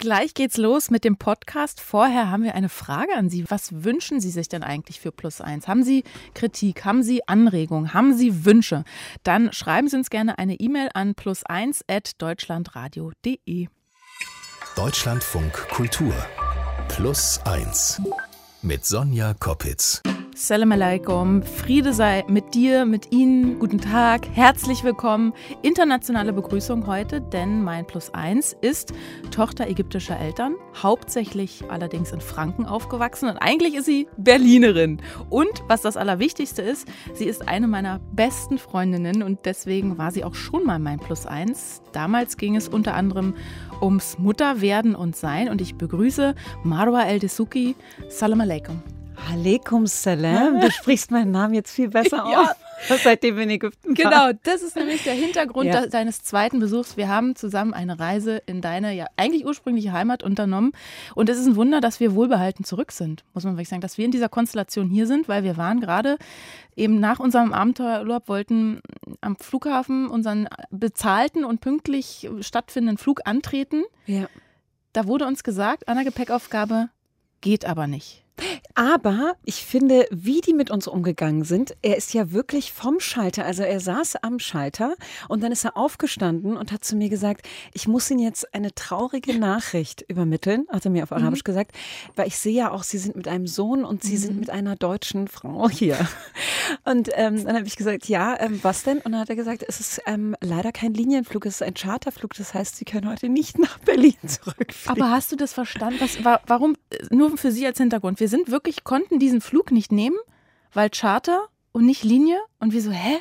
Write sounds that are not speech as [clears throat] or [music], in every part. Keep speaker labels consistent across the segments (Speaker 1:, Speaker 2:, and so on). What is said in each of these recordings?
Speaker 1: Gleich geht's los mit dem Podcast. Vorher haben wir eine Frage an Sie. Was wünschen Sie sich denn eigentlich für Plus eins? Haben Sie Kritik? Haben Sie Anregungen? Haben Sie Wünsche? Dann schreiben Sie uns gerne eine E-Mail an plus1.deutschlandradio.de.
Speaker 2: Deutschlandfunk Kultur Plus eins mit Sonja Koppitz.
Speaker 1: Salam alaikum, Friede sei mit dir, mit Ihnen, guten Tag, herzlich willkommen. Internationale Begrüßung heute, denn mein Plus eins ist Tochter ägyptischer Eltern, hauptsächlich allerdings in Franken aufgewachsen und eigentlich ist sie Berlinerin. Und was das Allerwichtigste ist, sie ist eine meiner besten Freundinnen und deswegen war sie auch schon mal mein Plus eins. Damals ging es unter anderem ums Mutterwerden und Sein und ich begrüße Marwa El-Desuki. Salam alaikum.
Speaker 3: Aleikum Salam. Du sprichst meinen Namen jetzt viel besser [laughs]
Speaker 1: Ja.
Speaker 3: aus, seitdem wir in Ägypten
Speaker 1: Genau,
Speaker 3: waren.
Speaker 1: das ist nämlich der Hintergrund
Speaker 3: Ja.
Speaker 1: de- deines zweiten Besuchs. Wir haben zusammen eine Reise in deine ja eigentlich ursprüngliche Heimat unternommen. Und es ist ein Wunder, dass wir wohlbehalten zurück sind, muss man wirklich sagen, dass wir in dieser Konstellation hier sind, weil wir waren gerade eben nach unserem Abenteuerurlaub, wollten am Flughafen unseren bezahlten und pünktlich stattfindenden Flug antreten.
Speaker 3: Ja.
Speaker 1: Da wurde uns gesagt, an der Gepäckaufgabe geht aber nicht.
Speaker 3: Aber ich finde, wie die mit uns umgegangen sind, er ist ja wirklich vom Schalter, also er saß am Schalter und dann ist er aufgestanden und hat zu mir gesagt, ich muss Ihnen jetzt eine traurige Nachricht übermitteln, hat er mir auf Arabisch gesagt, weil ich sehe ja auch, Sie sind mit einem Sohn und Sie sind mit einer deutschen Frau hier. Und ähm, dann habe ich gesagt, ja, ähm, was denn? Und dann hat er gesagt, es ist ähm, leider kein Linienflug, es ist ein Charterflug, das heißt, Sie können heute nicht nach Berlin [laughs] zurückfliegen.
Speaker 1: Aber hast du das verstanden? Was, wa- warum, nur für Sie als Hintergrund, wir sind wirklich, konnten diesen Flug nicht nehmen, weil Charter und nicht Linie. Und wir so, hä?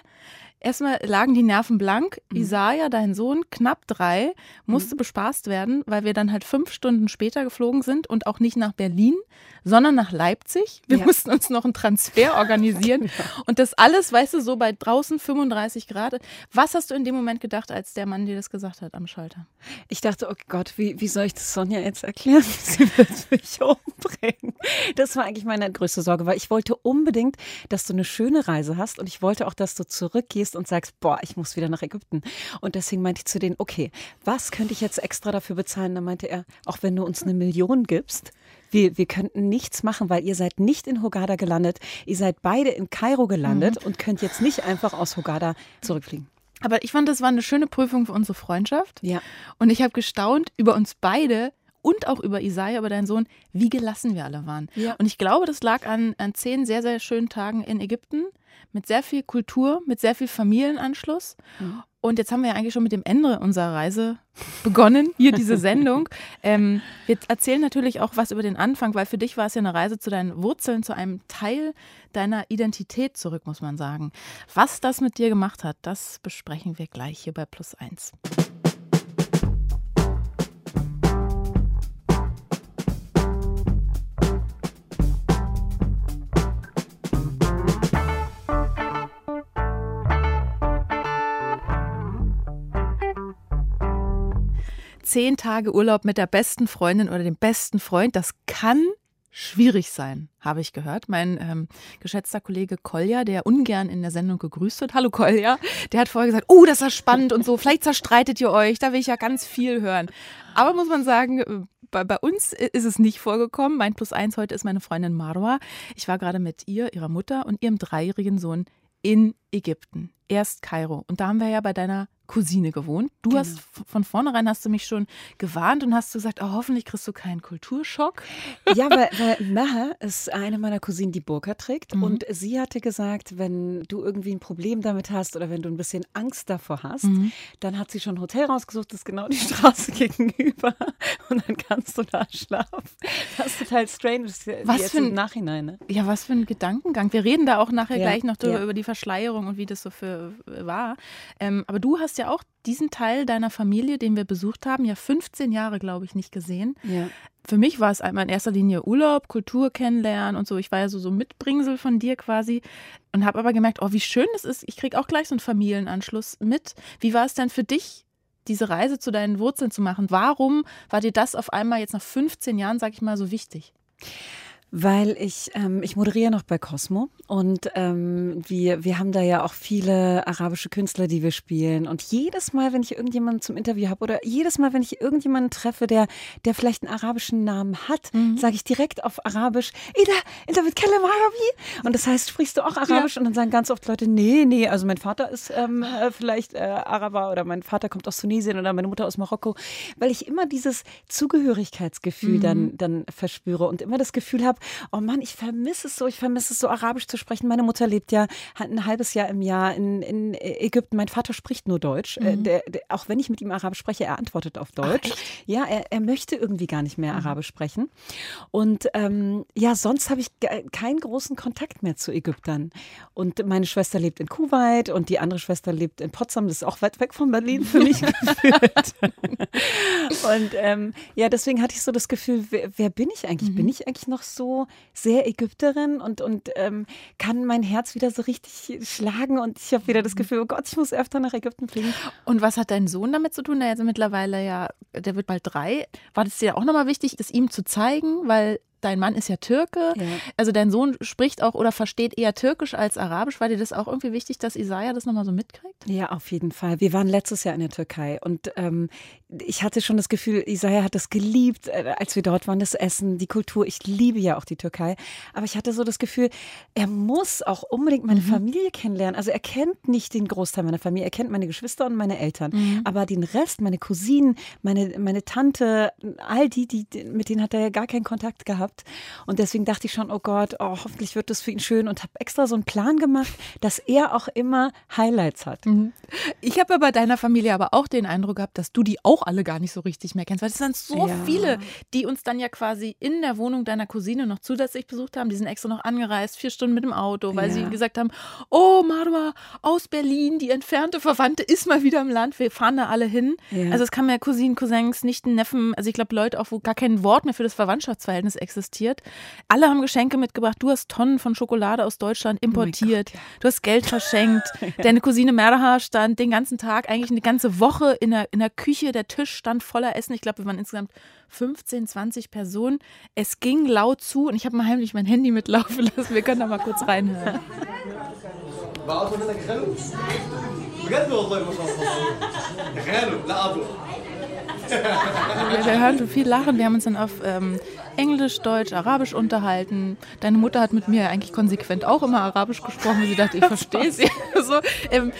Speaker 1: Erstmal lagen die Nerven blank.
Speaker 3: Mhm.
Speaker 1: Isaiah, dein Sohn, knapp drei, musste bespaßt werden, weil wir dann halt fünf Stunden später geflogen sind und auch nicht nach Berlin, sondern nach Leipzig. Wir
Speaker 3: Ja.
Speaker 1: mussten uns noch einen Transfer organisieren. [laughs] Und das alles, weißt du, so bei draußen 35 Grad. Was hast du in dem Moment gedacht, als der Mann dir das gesagt hat am Schalter?
Speaker 3: Ich dachte, oh Gott, wie, wie soll ich das Sonja jetzt erklären? [laughs] Sie wird mich umbringen. Das war eigentlich meine größte Sorge, weil ich wollte unbedingt, dass du eine schöne Reise hast und ich wollte auch, dass du zurückgehst und sagst, boah, ich muss wieder nach Ägypten. Und deswegen meinte ich zu denen, okay, was könnte ich jetzt extra dafür bezahlen? Dann meinte er, auch wenn du uns eine Million gibst, wir, wir könnten nichts machen, weil ihr seid nicht in Hogada gelandet. Ihr seid beide in Kairo gelandet und könnt jetzt nicht einfach aus Hogada zurückfliegen.
Speaker 1: Aber ich fand, das war eine schöne Prüfung für unsere Freundschaft.
Speaker 3: Ja.
Speaker 1: Und ich habe gestaunt über uns beide und auch über Isaiah, über deinen Sohn, wie gelassen wir alle waren.
Speaker 3: Ja.
Speaker 1: Und ich glaube, das lag an, an zehn sehr, sehr schönen Tagen in Ägypten mit sehr viel Kultur, mit sehr viel Familienanschluss. Und jetzt haben wir ja eigentlich schon mit dem Ende unserer Reise begonnen, hier diese [laughs] Sendung. ähm, wir erzählen natürlich auch was über den Anfang, weil für dich war es ja eine Reise zu deinen Wurzeln, zu einem Teil deiner Identität zurück, muss man sagen. Was das mit dir gemacht hat, das besprechen wir gleich hier bei Plus Eins. Zehn Tage Urlaub mit der besten Freundin oder dem besten Freund, das kann schwierig sein, habe ich gehört. Mein ähm, geschätzter Kollege Kolja, der ungern in der Sendung gegrüßt wird, hallo Kolja, der hat vorher gesagt, oh, das ist spannend und so, vielleicht zerstreitet ihr euch, da will ich ja ganz viel hören. Aber muss man sagen, äh, bei, bei uns ist es nicht vorgekommen. Mein Plus eins heute ist meine Freundin Marwa. Ich war gerade mit ihr, ihrer Mutter und ihrem dreijährigen Sohn in Ägypten. Erst Kairo. Und da haben wir ja bei deiner Cousine gewohnt. Du hast von vornherein hast du mich schon gewarnt und hast gesagt, oh, hoffentlich kriegst du keinen Kulturschock.
Speaker 3: Ja, weil, weil Maha ist eine meiner Cousinen, die Burka trägt.
Speaker 1: Mhm.
Speaker 3: Und sie hatte gesagt, wenn du irgendwie ein Problem damit hast oder wenn du ein bisschen Angst davor hast,
Speaker 1: Mhm.
Speaker 3: dann hat sie schon ein Hotel rausgesucht, das ist genau die [laughs] Straße gegenüber. Und dann kannst du da schlafen. Das ist total strange.
Speaker 1: Was für ein-
Speaker 3: im Nachhinein, ne?
Speaker 1: Ja, was für ein Gedankengang. Wir reden da auch nachher
Speaker 3: Ja,
Speaker 1: gleich noch drüber,
Speaker 3: ja.
Speaker 1: über die Verschleierung und wie das so für war. Ähm, aber du hast ja auch diesen Teil deiner Familie, den wir besucht haben, ja 15 Jahre, glaube ich, nicht gesehen.
Speaker 3: Ja.
Speaker 1: Für mich war es einmal in erster Linie Urlaub, Kultur kennenlernen und so. Ich war ja so, so Mitbringsel von dir quasi und habe aber gemerkt, oh, wie schön es ist. Ich kriege auch gleich so einen Familienanschluss mit. Wie war es denn für dich, diese Reise zu deinen Wurzeln zu machen? Warum war dir das auf einmal jetzt nach 15 Jahren, sag ich mal, so wichtig?
Speaker 3: Weil ich, ähm, ich moderiere noch bei Cosmo und ähm, wir, wir haben da ja auch viele arabische Künstler, die wir spielen. Und jedes Mal, wenn ich irgendjemanden zum Interview habe oder jedes Mal, wenn ich irgendjemanden treffe, der, der vielleicht einen arabischen Namen hat, mhm. sage ich direkt auf Arabisch, Ida, Ida mit Kelem Arabi. Und das heißt, sprichst du auch Arabisch? Ja. Und dann sagen ganz oft Leute, nee, nee, also mein Vater ist ähm, äh, vielleicht äh, Araber oder mein Vater kommt aus Tunesien oder meine Mutter aus Marokko. Weil ich immer dieses Zugehörigkeitsgefühl mhm. dann, dann verspüre und immer das Gefühl habe, oh Mann, ich vermisse es so, ich vermisse es so, Arabisch zu sprechen. Meine Mutter lebt ja ein halbes Jahr im Jahr in, in Ägypten. Mein Vater spricht nur Deutsch. Äh, mhm. Der, der, auch wenn ich mit ihm Arabisch spreche, er antwortet auf Deutsch. Ach, ja, er, er möchte irgendwie gar nicht mehr mhm. Arabisch sprechen. Und ähm, ja, sonst habe ich keinen großen Kontakt mehr zu Ägyptern. Und meine Schwester lebt in Kuwait und die andere Schwester lebt in Potsdam. Das ist auch weit weg von Berlin für mich [laughs] gefühlt. und ähm, ja, deswegen hatte ich so das Gefühl, wer, wer bin ich eigentlich? Mhm. Bin ich eigentlich noch so sehr Ägypterin und, und ähm, kann mein Herz wieder so richtig schlagen und ich habe wieder das mhm. Gefühl, oh Gott, ich muss öfter nach Ägypten fliegen.
Speaker 1: Und was hat dein Sohn damit zu tun? Der ist mittlerweile ja, der wird bald drei. War das dir auch nochmal wichtig, das ihm zu zeigen? Weil dein Mann ist ja Türke. Ja. Also dein Sohn spricht auch oder versteht eher Türkisch als Arabisch. War dir das auch irgendwie wichtig, dass Isaiah das nochmal so mitkriegt?
Speaker 3: Ja, auf jeden Fall. Wir waren letztes Jahr in der Türkei und ähm, ich hatte schon das Gefühl, Isaiah hat das geliebt, äh, als wir dort waren, das Essen, die Kultur. Ich liebe ja auch die Türkei. Aber ich hatte so das Gefühl, er muss auch unbedingt meine mhm. Familie kennenlernen. Also er kennt nicht den Großteil meiner Familie. Er kennt meine Geschwister und meine Eltern. Mhm. Aber den Rest, meine Cousinen, meine, meine Tante, all die, die, mit denen hat er ja gar keinen Kontakt gehabt. Und deswegen dachte ich schon, oh Gott, oh, hoffentlich wird das für ihn schön und habe extra so einen Plan gemacht, dass er auch immer Highlights hat. Mhm.
Speaker 1: Ich habe bei deiner Familie aber auch den Eindruck gehabt, dass du die auch alle gar nicht so richtig mehr kennst, weil es sind so ja. viele, die uns dann ja quasi in der Wohnung deiner Cousine noch zusätzlich besucht haben. Die sind extra noch angereist, vier Stunden mit dem Auto, weil ja. sie gesagt haben, oh Marwa aus Berlin, die entfernte Verwandte ist mal wieder im Land, wir fahren da alle hin. Ja. Also es kamen ja Cousinen, Cousins, Nichten, Neffen, also ich glaube Leute auch, wo gar kein Wort mehr für das Verwandtschaftsverhältnis existiert. Alle haben Geschenke mitgebracht, du hast Tonnen von Schokolade aus Deutschland oh importiert, oh Gott, du hast Geld verschenkt, [laughs] deine Cousine Merha stand den ganzen Tag, eigentlich eine ganze Woche in der, in der Küche, der Tisch stand voller Essen. Ich glaube, wir waren insgesamt 15, 20 Personen. Es ging laut zu und ich habe mal heimlich mein Handy mitlaufen lassen. Wir können da mal kurz reinhören. Wir, wir hören viel Lachen. Wir haben uns dann auf ähm, Englisch, Deutsch, Arabisch unterhalten. Deine Mutter hat mit mir eigentlich konsequent auch immer Arabisch gesprochen, weil sie dachte, ich verstehe sie. [laughs] so, ähm,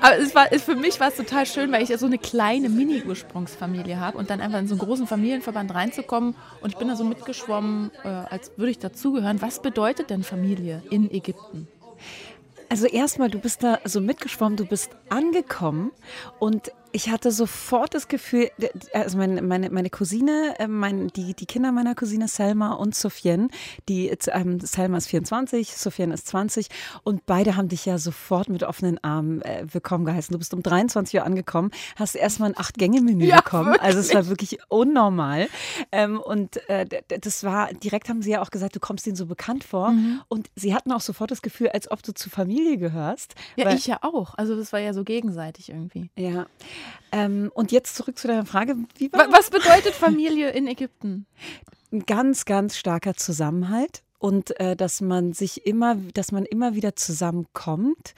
Speaker 1: aber es war, für mich war es total schön, weil ich ja so eine kleine Mini-Ursprungsfamilie habe und dann einfach in so einen großen Familienverband reinzukommen. Und ich bin da so mitgeschwommen, äh, als würde ich dazugehören. Was bedeutet denn Familie in Ägypten?
Speaker 3: Also erstmal, du bist da so mitgeschwommen, du bist angekommen und ich hatte sofort das Gefühl, also meine, meine, meine Cousine, äh, mein, die, die Kinder meiner Cousine Selma und Sofiane, die, ähm, Selma ist 24, Sofiane ist 20 und beide haben dich ja sofort mit offenen Armen äh, willkommen geheißen. Du bist um 23 Uhr angekommen, hast erstmal ein Acht-Gänge-Menü ja, bekommen. Wirklich? Also es war wirklich unnormal. Ähm, und äh, das war, direkt haben sie ja auch gesagt, du kommst ihnen so bekannt vor. Mhm. Und sie hatten auch sofort das Gefühl, als ob du zur Familie gehörst.
Speaker 1: Ja, ich ja auch. Also das war ja so gegenseitig irgendwie.
Speaker 3: Ja. Ähm, und jetzt zurück zu deiner Frage.
Speaker 1: Was bedeutet Familie in Ägypten?
Speaker 3: Ein ganz, ganz starker Zusammenhalt und äh, dass man sich immer, dass man immer wieder zusammenkommt.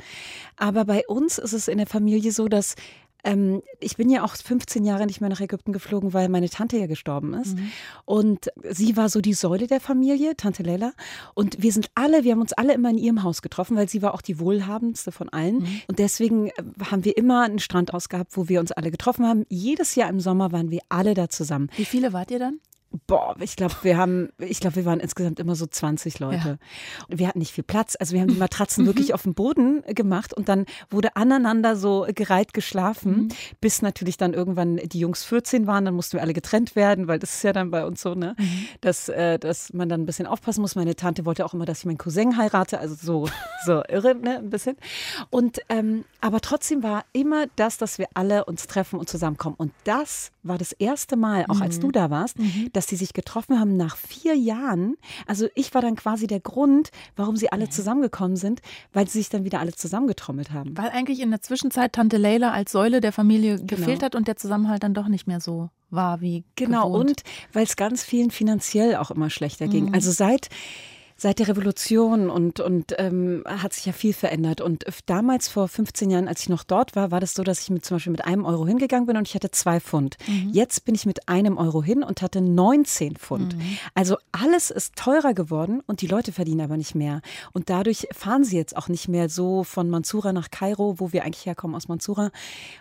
Speaker 3: Aber bei uns ist es in der Familie so, dass ähm, ich bin ja auch 15 Jahre nicht mehr nach Ägypten geflogen, weil meine Tante ja gestorben ist. Mhm. Und sie war so die Säule der Familie, Tante Leila. Und wir sind alle, wir haben uns alle immer in ihrem Haus getroffen, weil sie war auch die wohlhabendste von allen. Mhm. Und deswegen äh, haben wir immer einen Strand ausgehabt, wo wir uns alle getroffen haben. Jedes Jahr im Sommer waren wir alle da zusammen.
Speaker 1: Wie viele wart ihr dann?
Speaker 3: Boah, ich glaube, wir haben, ich glaube, wir waren insgesamt immer so 20 Leute. Ja. Wir hatten nicht viel Platz. Also wir haben die Matratzen mhm. wirklich auf dem Boden gemacht und dann wurde aneinander so gereiht geschlafen, mhm. bis natürlich dann irgendwann die Jungs 14 waren. Dann mussten wir alle getrennt werden, weil das ist ja dann bei uns so, ne, mhm. dass, äh, dass man dann ein bisschen aufpassen muss. Meine Tante wollte auch immer, dass ich meinen Cousin heirate, also so, so [laughs] irre, ne, ein bisschen. Und ähm, aber trotzdem war immer das, dass wir alle uns treffen und zusammenkommen. Und das war das erste Mal, auch als mhm. du da warst, mhm dass die sich getroffen haben nach vier Jahren. Also ich war dann quasi der Grund, warum sie alle zusammengekommen sind, weil sie sich dann wieder alle zusammengetrommelt haben.
Speaker 1: Weil eigentlich in der Zwischenzeit Tante Leila als Säule der Familie gefehlt hat und der Zusammenhalt dann doch nicht mehr so war wie
Speaker 3: Genau,
Speaker 1: gewohnt.
Speaker 3: und weil es ganz vielen finanziell auch immer schlechter
Speaker 1: Mhm.
Speaker 3: ging. Also seit Seit der Revolution und, und ähm, hat sich ja viel verändert. Und damals, vor 15 Jahren, als ich noch dort war, war das so, dass ich mit, zum Beispiel mit einem Euro hingegangen bin und ich hatte zwei Pfund.
Speaker 1: Mhm.
Speaker 3: Jetzt bin ich mit einem Euro hin und hatte 19 Pfund.
Speaker 1: Mhm.
Speaker 3: Also alles ist teurer geworden und die Leute verdienen aber nicht mehr. Und dadurch fahren sie jetzt auch nicht mehr so von Mansura nach Kairo, wo wir eigentlich herkommen aus Mansura.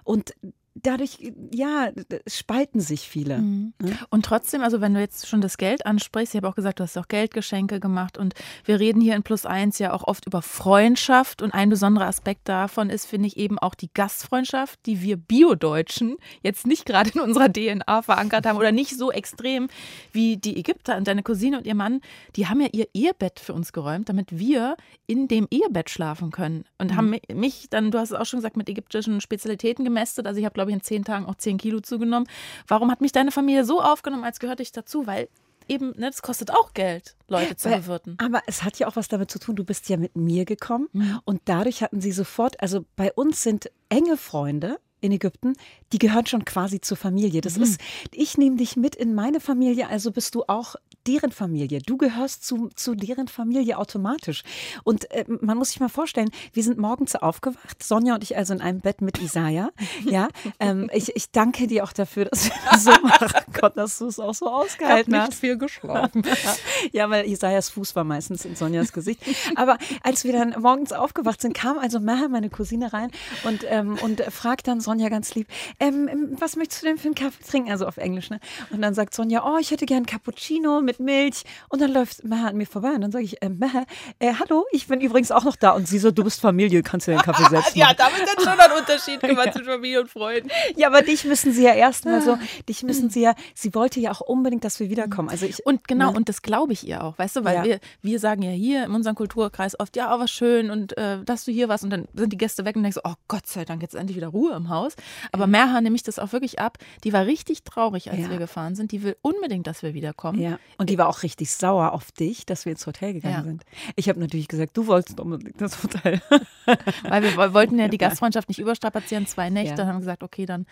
Speaker 3: Und dadurch, ja, spalten sich viele.
Speaker 1: Mhm. Und trotzdem, also wenn du jetzt schon das Geld ansprichst, ich habe auch gesagt, du hast auch Geldgeschenke gemacht und wir reden hier in Plus Eins ja auch oft über Freundschaft und ein besonderer Aspekt davon ist, finde ich, eben auch die Gastfreundschaft, die wir Bio-Deutschen jetzt nicht gerade in unserer DNA verankert haben oder nicht so extrem wie die Ägypter und deine Cousine und ihr Mann, die haben ja ihr Ehebett für uns geräumt, damit wir in dem Ehebett schlafen können und haben mi- mich dann, du hast es auch schon gesagt, mit ägyptischen Spezialitäten gemästet, also ich habe glaube ich in zehn Tagen auch zehn Kilo zugenommen. Warum hat mich deine Familie so aufgenommen, als gehörte ich dazu? Weil eben, ne, das kostet auch Geld, Leute zu
Speaker 3: Weil-
Speaker 1: bewirten.
Speaker 3: Aber es hat ja auch was damit zu tun, du bist ja mit mir gekommen
Speaker 1: Mhm.
Speaker 3: und dadurch hatten sie sofort, also bei uns sind enge Freunde in Ägypten, die gehören schon quasi zur Familie.
Speaker 1: Mhm.
Speaker 3: Das ist, ich nehme dich mit in meine Familie, also bist du auch deren Familie. Du gehörst zu, zu deren Familie automatisch. Und äh, man muss sich mal vorstellen, wir sind morgens aufgewacht, Sonja und ich also in einem Bett mit Isaiah. [laughs] Ja, ähm, ich, ich danke dir auch dafür, dass wir das so machen. Gott, dass du es auch so ausgehalten hast.
Speaker 1: viel geschlafen. [laughs]
Speaker 3: Ja, weil Isaias Fuß war meistens in Sonjas Gesicht. Aber als wir dann morgens aufgewacht sind, kam also Meher, meine Cousine, rein und, ähm, und fragt dann Sonja ganz lieb, ähm, was möchtest du denn für einen Kaffee trinken? Also auf Englisch, ne? Und dann sagt Sonja, oh, ich hätte gern Cappuccino mit Milch. Und dann läuft Meher an mir vorbei und dann sage ich, äh, Meher, äh, hallo, ich bin übrigens auch noch da. Und sie so, du bist Familie, kannst du den Kaffee [laughs] machen. [laughs]
Speaker 1: Ja, damit hat schon ein Unterschied gemacht zwischen Familie und Freunden.
Speaker 3: Ja, aber dich müssen sie ja erstmal so, dich müssen sie ja, sie wollte ja auch unbedingt, dass wir wiederkommen. Also ich,
Speaker 1: Und genau,
Speaker 3: Ne?
Speaker 1: und das glaube ich ihr auch, weißt du, weil
Speaker 3: Ja.
Speaker 1: wir, wir sagen ja hier in unserem Kulturkreis oft, ja, oh, was schön und äh, dass du hier warst und dann sind die Gäste weg und denkst, oh Gott sei Dank, jetzt endlich wieder Ruhe im Haus. Aber Merha nehme ich das auch wirklich ab. Die war richtig traurig, als
Speaker 3: Ja.
Speaker 1: wir gefahren sind. Die will unbedingt, dass wir wiederkommen.
Speaker 3: Ja, und die war auch richtig sauer auf dich, dass wir ins Hotel gegangen
Speaker 1: Ja.
Speaker 3: sind. Ich habe natürlich gesagt, du wolltest unbedingt das Hotel. [laughs]
Speaker 1: Weil wir woll- wollten ja die [laughs] Gastfreundschaft nicht überstrapazieren, zwei Nächte.
Speaker 3: Ja.
Speaker 1: Dann haben wir gesagt, okay, dann,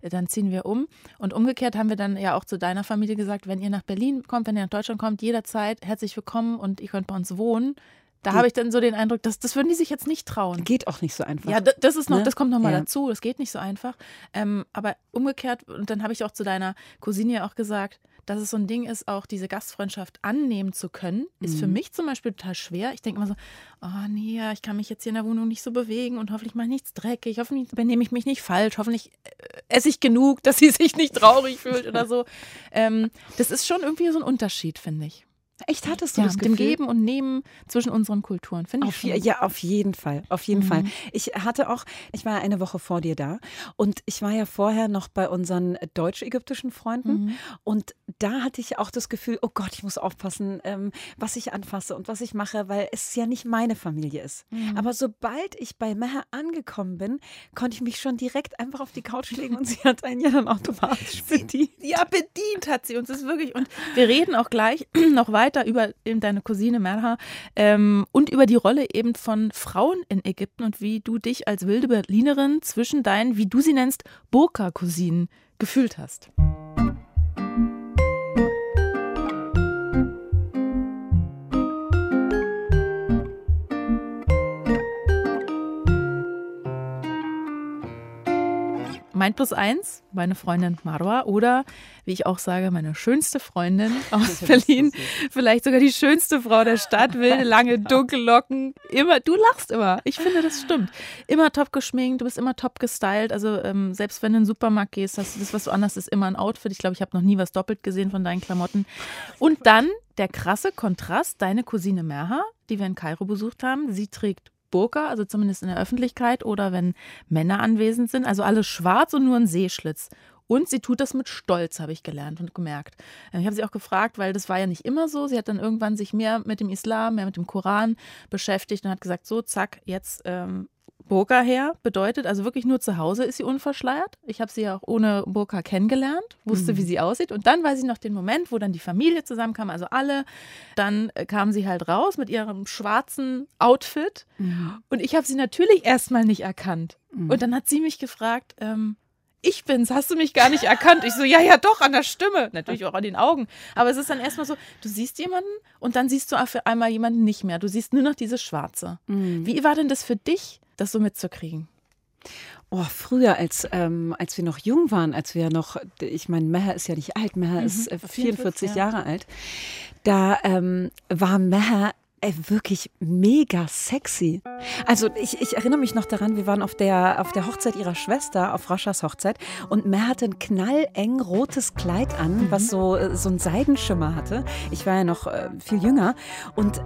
Speaker 1: äh, dann ziehen wir um. Und umgekehrt haben wir dann ja auch zu deiner Familie gesagt, wenn ihr nach Berlin kommt, wenn ihr nach Deutschland kommt, jederzeit herzlich willkommen und ihr könnt bei uns wohnen. Da habe ich dann so den Eindruck, dass, das würden die sich jetzt nicht trauen.
Speaker 3: Geht auch nicht so einfach.
Speaker 1: Ja, das ist noch,
Speaker 3: Ne?
Speaker 1: das kommt noch mal
Speaker 3: Ja.
Speaker 1: dazu. Das geht nicht so einfach. Ähm, aber umgekehrt, und dann habe ich auch zu deiner Cousine ja auch gesagt, dass es so ein Ding ist, auch diese Gastfreundschaft annehmen zu können, ist
Speaker 3: Mhm.
Speaker 1: für mich zum Beispiel total schwer. Ich denke immer so, oh nee, ja, ich kann mich jetzt hier in der Wohnung nicht so bewegen und hoffentlich mache ich nichts dreckig, hoffentlich benehme ich mich nicht falsch, hoffentlich äh, esse ich genug, [laughs] dass sie sich nicht traurig fühlt oder so. Ähm, das ist schon irgendwie so ein Unterschied, finde ich.
Speaker 3: Echt hattest du
Speaker 1: Ja,
Speaker 3: das
Speaker 1: mit dem
Speaker 3: Gefühl?
Speaker 1: Geben und Nehmen zwischen unseren Kulturen, finde ich
Speaker 3: Auf,
Speaker 1: schon.
Speaker 3: ja, auf jeden Fall, auf jeden
Speaker 1: Mhm.
Speaker 3: Fall. Ich hatte auch, ich war ja eine Woche vor dir da und ich war ja vorher noch bei unseren deutsch-ägyptischen Freunden
Speaker 1: Mhm.
Speaker 3: und da hatte ich auch das Gefühl, oh Gott, ich muss aufpassen, ähm, was ich anfasse und was ich mache, weil es ja nicht meine Familie ist.
Speaker 1: Mhm.
Speaker 3: Aber sobald ich bei Meher angekommen bin, konnte ich mich schon direkt einfach auf die Couch legen und sie hat einen ja dann automatisch bedient.
Speaker 1: Ja, bedient hat sie uns. Das ist wirklich. Und wir reden auch gleich [clears throat] noch weiter über eben deine Cousine Merha ähm, und über die Rolle eben von Frauen in Ägypten und wie du dich als wilde Berlinerin zwischen deinen, wie du sie nennst, Burka-Cousinen gefühlt hast. Mein Plus eins, meine Freundin Marwa oder, wie ich auch sage, meine schönste Freundin [laughs] aus Berlin. Vielleicht sogar die schönste Frau der Stadt, wilde, lange, [laughs] dunkle Locken. Immer, du lachst immer. Ich finde, das stimmt. Immer top geschminkt, du bist immer top gestylt. Also ähm, selbst wenn du in den Supermarkt gehst, hast du das, was du anhast, ist immer ein Outfit. Ich glaube, ich habe noch nie was doppelt gesehen von deinen Klamotten. Und dann der krasse Kontrast, deine Cousine Merha, die wir in Kairo besucht haben, sie trägt Burka, also zumindest in der Öffentlichkeit oder wenn Männer anwesend sind, also alles schwarz und nur ein Seeschlitz. Und sie tut das mit Stolz, habe ich gelernt und gemerkt. Äh, Ich habe sie auch gefragt, weil das war ja nicht immer so. Sie hat dann irgendwann sich mehr mit dem Islam, mehr mit dem Koran beschäftigt und hat gesagt, so, zack, jetzt ähm, Burka her bedeutet, also wirklich nur zu Hause ist sie unverschleiert. Ich habe sie ja auch ohne Burka kennengelernt, wusste, mhm. wie sie aussieht. Und dann weiß ich noch den Moment, wo dann die Familie zusammenkam, also alle. Dann äh, kam sie halt raus mit ihrem schwarzen Outfit. Mhm. Und ich habe sie natürlich erstmal nicht erkannt. Mhm. Und dann hat sie mich gefragt, ähm, ich bin's, hast du mich gar nicht erkannt? Ich so, ja, ja, doch, an der Stimme, natürlich auch an den Augen. Aber es ist dann erstmal so, du siehst jemanden und dann siehst du auf einmal jemanden nicht mehr. Du siehst nur noch dieses Schwarze. Mhm. Wie war denn das für dich, das so mitzukriegen?
Speaker 3: Oh, früher, als, ähm, als wir noch jung waren, als wir noch, ich meine, Meher ist ja nicht alt, Meher mhm. ist äh, 44, 44 ja. Jahre alt, da ähm, war Meher ey, wirklich mega sexy. Also ich, ich erinnere mich noch daran, wir waren auf der, auf der Hochzeit ihrer Schwester, auf Raschas Hochzeit und Mer hatte ein knalleng rotes Kleid an, mhm. was so, äh, so einen Seidenschimmer hatte. Ich war ja noch äh, viel jünger und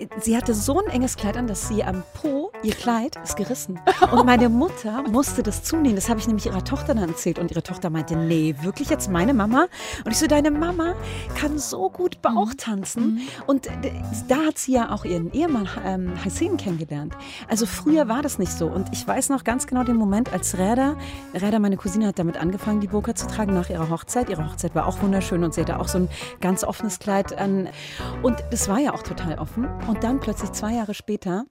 Speaker 3: äh, sie hatte so ein enges Kleid an, dass sie am Po, ihr Kleid ist gerissen. [laughs] Und meine Mutter musste das zunehmen. Das habe ich nämlich ihrer Tochter dann erzählt und ihre Tochter meinte, nee, wirklich jetzt meine Mama? Und ich so, deine Mama kann so gut Bauch mhm. tanzen. Mhm. Und da hat sie ja auch ihren Ehemann ähm, Hassin kennengelernt. Also früher war das nicht so. Und ich weiß noch ganz genau den Moment, als Räder, Räder, meine Cousine, hat damit angefangen, die Burka zu tragen nach ihrer Hochzeit. Ihre Hochzeit war auch wunderschön und sie hatte auch so ein ganz offenes Kleid an. Und das war ja auch total offen. Und dann plötzlich zwei Jahre später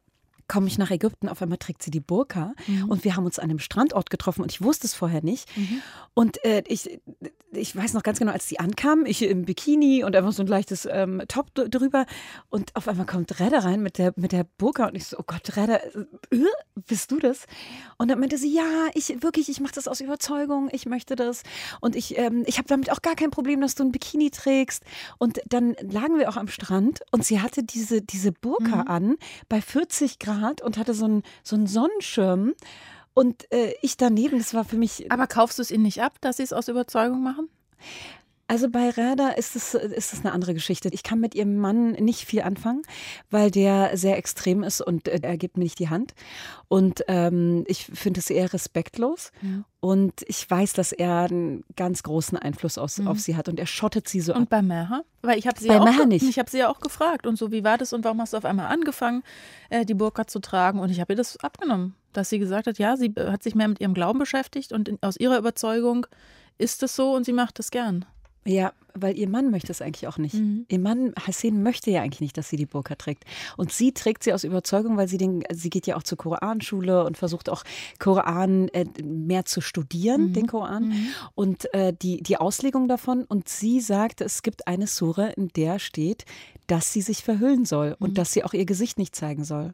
Speaker 3: komme ich nach Ägypten, auf einmal trägt sie die Burka mhm. und wir haben uns an einem Strandort getroffen und ich wusste es vorher nicht. Mhm. Und äh, ich, ich weiß noch ganz genau, als sie ankam, ich im Bikini und einfach so ein leichtes ähm, Top drüber und auf einmal kommt Redder rein mit der, mit der Burka und ich so, oh Gott, Redder, äh, bist du das? Und dann meinte sie, ja, ich wirklich, ich mache das aus Überzeugung, ich möchte das und ich, ähm, ich habe damit auch gar kein Problem, dass du ein Bikini trägst. Und dann lagen wir auch am Strand und sie hatte diese, diese Burka mhm. an bei 40 Grad Fahrrad und hatte so einen, so einen Sonnenschirm. Und äh, ich daneben, das war für mich.
Speaker 1: Aber kaufst du es ihnen nicht ab, dass sie es aus Überzeugung machen?
Speaker 3: Also bei Rada ist es, ist es eine andere Geschichte. Ich kann mit ihrem Mann nicht viel anfangen, weil der sehr extrem ist und äh, er gibt mir nicht die Hand. Und ähm, ich finde es eher respektlos. Ja. Und ich weiß, dass er einen ganz großen Einfluss aus, mhm. auf sie hat und er schottet sie so
Speaker 1: und ab. Und bei Meha? Weil ich habe sie, ja auch, nicht. Ich hab sie ja auch gefragt und so, wie war das und warum hast du auf einmal angefangen, äh, die Burka zu tragen? Und ich habe ihr das abgenommen, dass sie gesagt hat, ja, sie hat sich mehr mit ihrem Glauben beschäftigt und in, aus ihrer Überzeugung ist es so und sie macht es gern.
Speaker 3: Ja, weil ihr Mann möchte es eigentlich auch nicht. Mhm. Ihr Mann, Hassan, möchte ja eigentlich nicht, dass sie die Burka trägt. Und sie trägt sie aus Überzeugung, weil sie den, sie geht ja auch zur Koranschule und versucht auch Koran äh, mehr zu studieren, mhm. den Koran. Mhm. Und äh, die, die Auslegung davon. Und sie sagt, es gibt eine Sure, in der steht, dass sie sich verhüllen soll und mhm. dass sie auch ihr Gesicht nicht zeigen soll.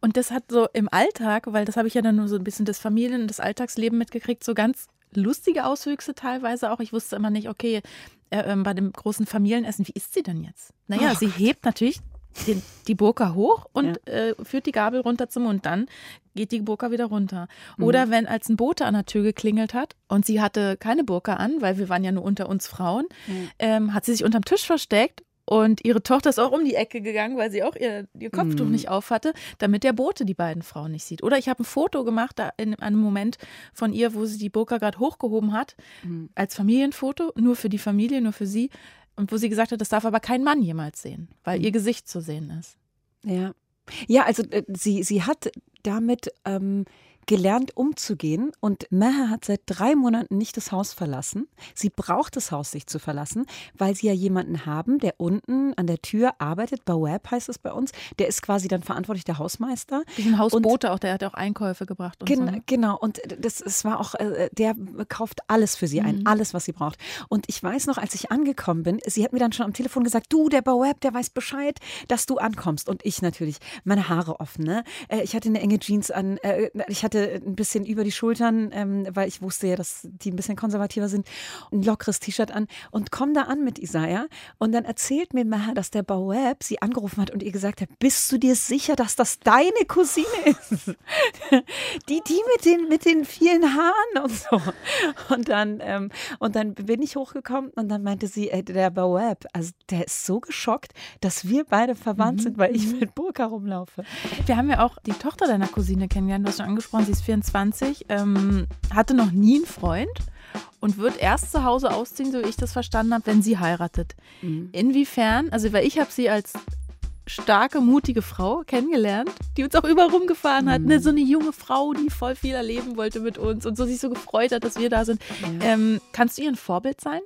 Speaker 1: Und das hat so im Alltag, weil das habe ich ja dann nur so ein bisschen das Familien- und das Alltagsleben mitgekriegt, so ganz lustige Auswüchse teilweise auch. Ich wusste immer nicht, okay, äh, äh, bei dem großen Familienessen, wie ist sie denn jetzt? Naja, oh, sie hebt natürlich den, die Burka hoch und ja. äh, führt die Gabel runter zum Mund. Dann geht die Burka wieder runter. Mhm. Oder wenn als ein Bote an der Tür geklingelt hat und sie hatte keine Burka an, weil wir waren ja nur unter uns Frauen, mhm. ähm, hat sie sich unterm Tisch versteckt und ihre Tochter ist auch um die Ecke gegangen, weil sie auch ihr, ihr Kopftuch mm. nicht auf hatte, damit der Bote die beiden Frauen nicht sieht. Oder ich habe ein Foto gemacht, da in einem Moment von ihr, wo sie die Burka gerade hochgehoben hat, mm. als Familienfoto, nur für die Familie, nur für sie. Und wo sie gesagt hat, das darf aber kein Mann jemals sehen, weil mm. ihr Gesicht zu sehen ist.
Speaker 3: Ja. Ja, also äh, sie, sie hat damit ähm, gelernt umzugehen und Meher hat seit drei Monaten nicht das Haus verlassen. Sie braucht das Haus nicht zu verlassen, weil sie ja jemanden haben, der unten an der Tür arbeitet. Baweb heißt es bei uns. Der ist quasi dann verantwortlich der Hausmeister.
Speaker 1: Ein Hausbote auch, der hat auch Einkäufe gebracht. Und
Speaker 3: gen
Speaker 1: so.
Speaker 3: Genau, und das, das war auch, äh, der kauft alles für sie ein, mhm. alles, was sie braucht. Und ich weiß noch, als ich angekommen bin, sie hat mir dann schon am Telefon gesagt, du, der Baweb, der weiß Bescheid, dass du ankommst. Und ich natürlich, meine Haare offen, ne? Äh, ich hatte eine enge Jeans an, äh, ich hatte hatte ein bisschen über die Schultern, ähm, weil ich wusste ja, dass die ein bisschen konservativer sind, ein lockeres T-Shirt an und komme da an mit Isaiah und dann erzählt mir Maha, dass der Baweb sie angerufen hat und ihr gesagt hat, bist du dir sicher, dass das deine Cousine ist? [laughs] die, die mit den, mit den vielen Haaren und so. Und dann, ähm, und dann bin ich hochgekommen und dann meinte sie, ey, der Baweb, also der ist so geschockt, dass wir beide verwandt mhm. sind, weil ich mit Burka rumlaufe.
Speaker 1: Wir haben ja auch die Tochter deiner Cousine kennengelernt, du hast schon angesprochen, Frauen, sie ist 24, ähm, hatte noch nie einen Freund und wird erst zu Hause ausziehen, so wie ich das verstanden habe, wenn sie heiratet. Mhm. Inwiefern, also weil ich habe sie als starke, mutige Frau kennengelernt, die uns auch überall rumgefahren hat. Ne, so eine junge Frau, die voll viel erleben wollte mit uns und so sich so gefreut hat, dass wir da sind.
Speaker 3: Ja.
Speaker 1: Ähm, kannst du ihr ein Vorbild sein?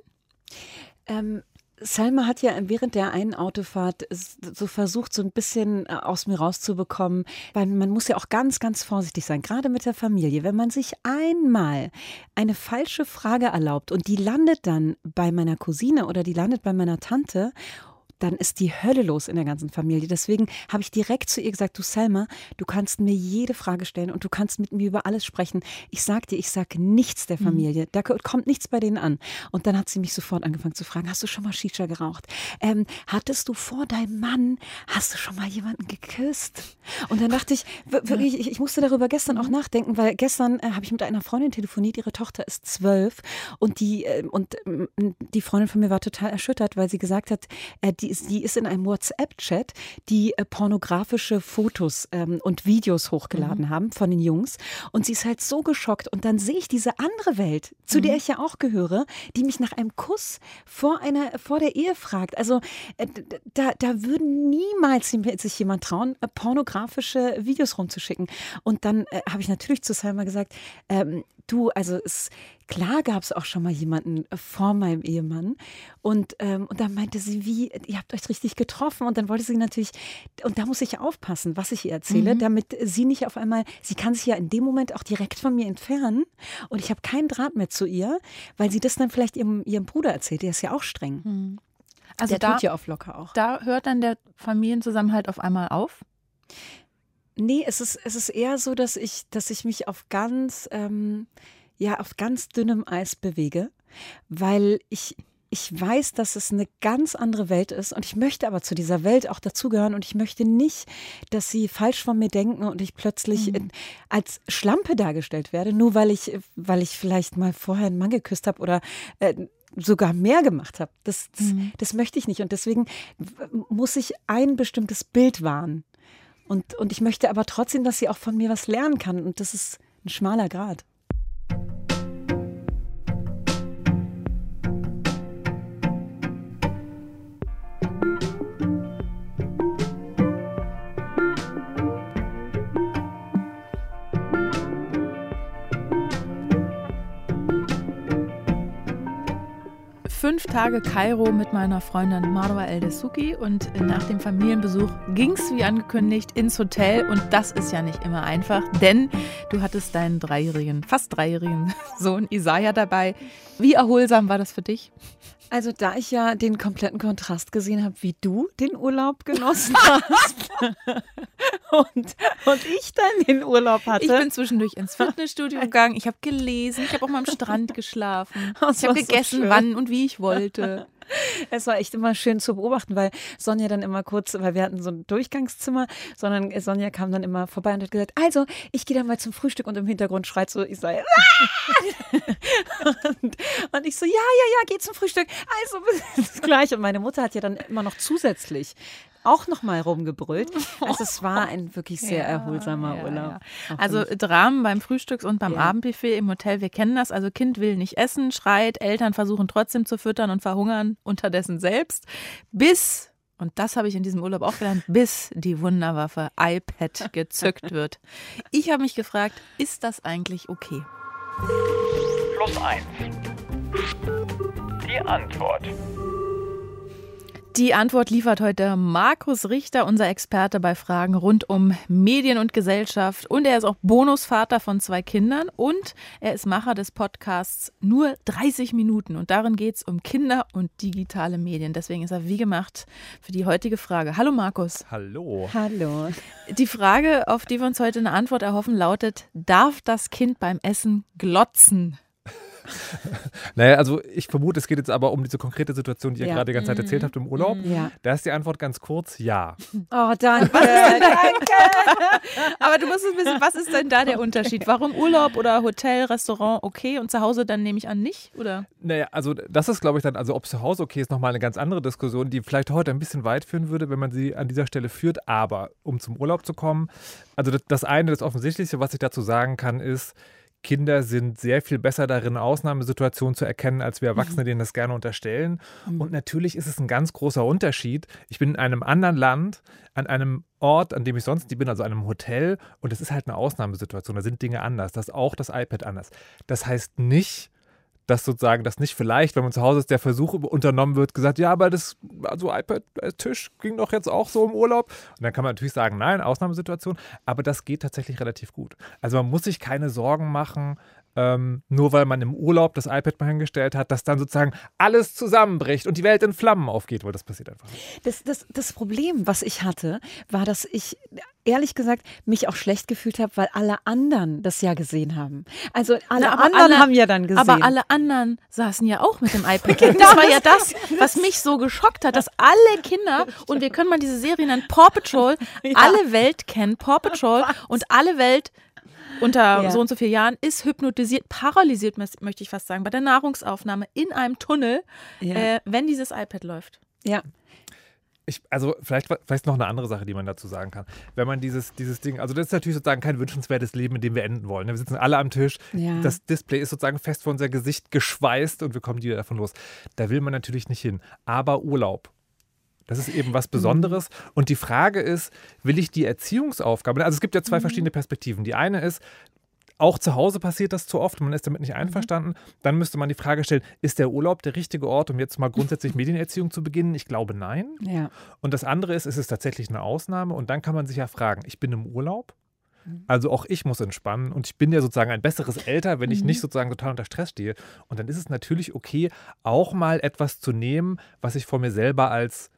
Speaker 3: Ähm, Salma hat ja während der einen Autofahrt so versucht, so ein bisschen äh, aus mir rauszubekommen, weil man muss ja auch ganz, ganz vorsichtig sein, gerade mit der Familie. Wenn man sich einmal eine falsche Frage erlaubt und die landet dann bei meiner Cousine oder die landet bei meiner Tante dann ist die Hölle los in der ganzen Familie. Deswegen habe ich direkt zu ihr gesagt, du Selma, du kannst mir jede Frage stellen und du kannst mit mir über alles sprechen. Ich sag dir, ich sag nichts der mhm. Familie. Mhm. Da kommt nichts bei denen an. Und dann hat sie mich sofort angefangen zu fragen, hast du schon mal Shisha geraucht? Ähm, hattest du vor deinem Mann, hast du schon mal jemanden geküsst? Und dann dachte ich, wirklich, ich, ich, musste darüber gestern auch mhm. nachdenken, weil gestern äh, habe ich mit einer Freundin telefoniert, ihre Tochter ist zwölf und die, äh, und äh, die Freundin von mir war total erschüttert, weil sie gesagt hat, äh, die die ist, die ist in einem WhatsApp-Chat, die äh, pornografische Fotos ähm, und Videos hochgeladen mhm. haben von den Jungs. Und sie ist halt so geschockt. Und dann sehe ich diese andere Welt, zu mhm. der ich ja auch gehöre, die mich nach einem Kuss vor, einer, vor der Ehe fragt. Also äh, da, da würden niemals sich jemand trauen, äh, pornografische Videos rumzuschicken. Und dann äh, habe ich natürlich zu Salma gesagt, ähm, du, also es, klar gab es auch schon mal jemanden äh, vor meinem Ehemann. Und, ähm, und dann meinte sie, wie, ihr habt euch richtig getroffen. Und dann wollte sie natürlich, und da muss ich aufpassen, was ich ihr erzähle, mhm. damit sie nicht auf einmal, sie kann sich ja in dem Moment auch direkt von mir entfernen. Und ich habe keinen Draht mehr zu ihr, weil sie das dann vielleicht ihrem, ihrem Bruder erzählt. Der ist ja auch streng. Mhm.
Speaker 1: Also der da, tut ja auf locker auch. Da hört dann der Familienzusammenhalt auf einmal auf?
Speaker 3: Nee, es ist, es ist eher so, dass ich, dass ich mich auf ganz, ähm, ja, auf ganz dünnem Eis bewege, weil ich, ich weiß, dass es eine ganz andere Welt ist und ich möchte aber zu dieser Welt auch dazugehören und ich möchte nicht, dass sie falsch von mir denken und ich plötzlich mhm. als Schlampe dargestellt werde, nur weil ich, weil ich vielleicht mal vorher einen Mann geküsst habe oder äh, sogar mehr gemacht habe. Das, das, mhm. das möchte ich nicht und deswegen muss ich ein bestimmtes Bild wahren. Und, und ich möchte aber trotzdem, dass sie auch von mir was lernen kann. Und das ist ein schmaler Grad.
Speaker 1: Fünf Tage Kairo mit meiner Freundin Marwa El-Desuki und nach dem Familienbesuch ging es wie angekündigt ins Hotel und das ist ja nicht immer einfach, denn du hattest deinen dreijährigen, fast dreijährigen [laughs] Sohn Isaiah dabei. Wie erholsam war das für dich?
Speaker 3: Also da ich ja den kompletten Kontrast gesehen habe, wie du den Urlaub genossen [laughs] hast [laughs] und, und ich dann den Urlaub hatte.
Speaker 1: Ich bin zwischendurch ins Fitnessstudio [laughs] gegangen, ich habe gelesen, ich habe auch mal am Strand geschlafen, ich habe gegessen, so wann und wie ich wollte. [laughs]
Speaker 3: Es war echt immer schön zu beobachten, weil Sonja dann immer kurz, weil wir hatten so ein Durchgangszimmer, sondern Sonja kam dann immer vorbei und hat gesagt, also ich gehe dann mal zum Frühstück und im Hintergrund schreit so ich Isaiah. [laughs] und, und ich so, ja, ja, ja, geh zum Frühstück. Also [laughs] das gleich. Und meine Mutter hat ja dann immer noch zusätzlich auch noch mal rumgebrüllt. [laughs] Also es war ein wirklich sehr ja, erholsamer ja, Urlaub.
Speaker 1: Ja. Also Dramen beim Frühstücks- und beim Abendbuffet im Hotel, wir kennen das. Also Kind will nicht essen, schreit, Eltern versuchen trotzdem zu füttern und verhungern unterdessen selbst. Bis und das habe ich in diesem Urlaub auch gelernt, bis die Wunderwaffe iPad [laughs] gezückt wird. Ich habe mich gefragt, ist das eigentlich okay?
Speaker 2: Plus eins. Die Antwort.
Speaker 1: Die Antwort liefert heute Markus Richter, unser Experte bei Fragen rund um Medien und Gesellschaft. Und er ist auch Bonusvater von zwei Kindern und er ist Macher des Podcasts Nur 30 Minuten. Und darin geht es um Kinder und digitale Medien. Deswegen ist er wie gemacht für die heutige Frage. Hallo Markus.
Speaker 4: Hallo.
Speaker 3: Hallo.
Speaker 1: Die Frage, auf die wir uns heute eine Antwort erhoffen, lautet, darf das Kind beim Essen glotzen? [laughs]
Speaker 4: naja, also ich vermute, es geht jetzt aber um diese konkrete Situation, die ihr ja. gerade die ganze Zeit erzählt mhm. habt im Urlaub.
Speaker 3: Ja.
Speaker 4: Da ist die Antwort ganz kurz, ja. [laughs]
Speaker 3: Oh, danke. danke. [laughs]
Speaker 1: aber du musst es wissen, was ist denn da der Unterschied? Warum Urlaub oder Hotel, Restaurant okay und zu Hause dann nehme ich an nicht, oder?
Speaker 4: Naja, also das ist, glaube ich, dann, also ob zu Hause okay ist, nochmal eine ganz andere Diskussion, die vielleicht heute ein bisschen weit führen würde, wenn man sie an dieser Stelle führt. Aber um zum Urlaub zu kommen, also das, das eine, das Offensichtliche, was ich dazu sagen kann, ist, Kinder sind sehr viel besser darin, Ausnahmesituationen zu erkennen, als wir
Speaker 1: Mhm.
Speaker 4: Erwachsene denen das gerne unterstellen. Und natürlich ist es ein ganz großer Unterschied. Ich bin in einem anderen Land, an einem Ort, an dem ich sonst nicht bin, also einem Hotel, und es ist halt eine Ausnahmesituation. Da sind Dinge anders. Da ist auch das iPad anders. Das heißt nicht, dass sozusagen das nicht vielleicht, wenn man zu Hause ist, der Versuch unternommen wird, gesagt, ja, aber das, also iPad, äh, ging doch jetzt auch so im Urlaub. Und dann kann man natürlich sagen, nein, Ausnahmesituation, aber das geht tatsächlich relativ gut. Also man muss sich keine Sorgen machen, ähm, nur weil man im Urlaub das iPad mal hingestellt hat, dass dann sozusagen alles zusammenbricht und die Welt in Flammen aufgeht, weil das passiert einfach nicht.
Speaker 3: Das, das, das Problem, was ich hatte, war, dass ich ehrlich gesagt mich auch schlecht gefühlt habe, weil alle anderen das ja gesehen haben. Also alle
Speaker 1: Na,
Speaker 3: anderen
Speaker 1: alle-
Speaker 3: haben ja dann gesehen.
Speaker 1: Aber alle anderen saßen ja auch mit dem [laughs] iPad. Das war ja das, was mich so geschockt hat, dass alle Kinder, und wir können mal diese Serie nennen, Paw Patrol, [laughs] alle Welt kennen Paw Patrol und alle Welt unter
Speaker 3: Ja.
Speaker 1: so und so vielen Jahren ist hypnotisiert, paralysiert, mö- möchte ich fast sagen, bei der Nahrungsaufnahme in einem Tunnel,
Speaker 3: Ja.
Speaker 1: äh, wenn dieses iPad läuft.
Speaker 3: ja.
Speaker 4: Ich, also vielleicht, vielleicht noch eine andere Sache, die man dazu sagen kann. Wenn man dieses, dieses Ding, also das ist natürlich sozusagen kein wünschenswertes Leben, in dem wir enden wollen. Wir sitzen alle am Tisch,
Speaker 3: Ja.
Speaker 4: das Display ist sozusagen fest vor unser Gesicht geschweißt und wir kommen nie davon los. Da will man natürlich nicht hin. Aber Urlaub, das ist eben was Besonderes. Und die Frage ist, will ich die Erziehungsaufgabe, also es gibt ja zwei verschiedene Perspektiven. Die eine ist, auch zu Hause passiert das zu oft, man ist damit nicht einverstanden. Dann müsste man die Frage stellen, ist der Urlaub der richtige Ort, um jetzt mal grundsätzlich [laughs] Medienerziehung zu beginnen? Ich glaube nein.
Speaker 3: ja.
Speaker 4: Und das andere ist, es ist tatsächlich eine Ausnahme. Und dann kann man sich ja fragen, ich bin im Urlaub. Also auch ich muss entspannen und ich bin ja sozusagen ein besseres Elter, wenn ich nicht sozusagen total unter Stress stehe. Und dann ist es natürlich okay, auch mal etwas zu nehmen, was ich vor mir selber als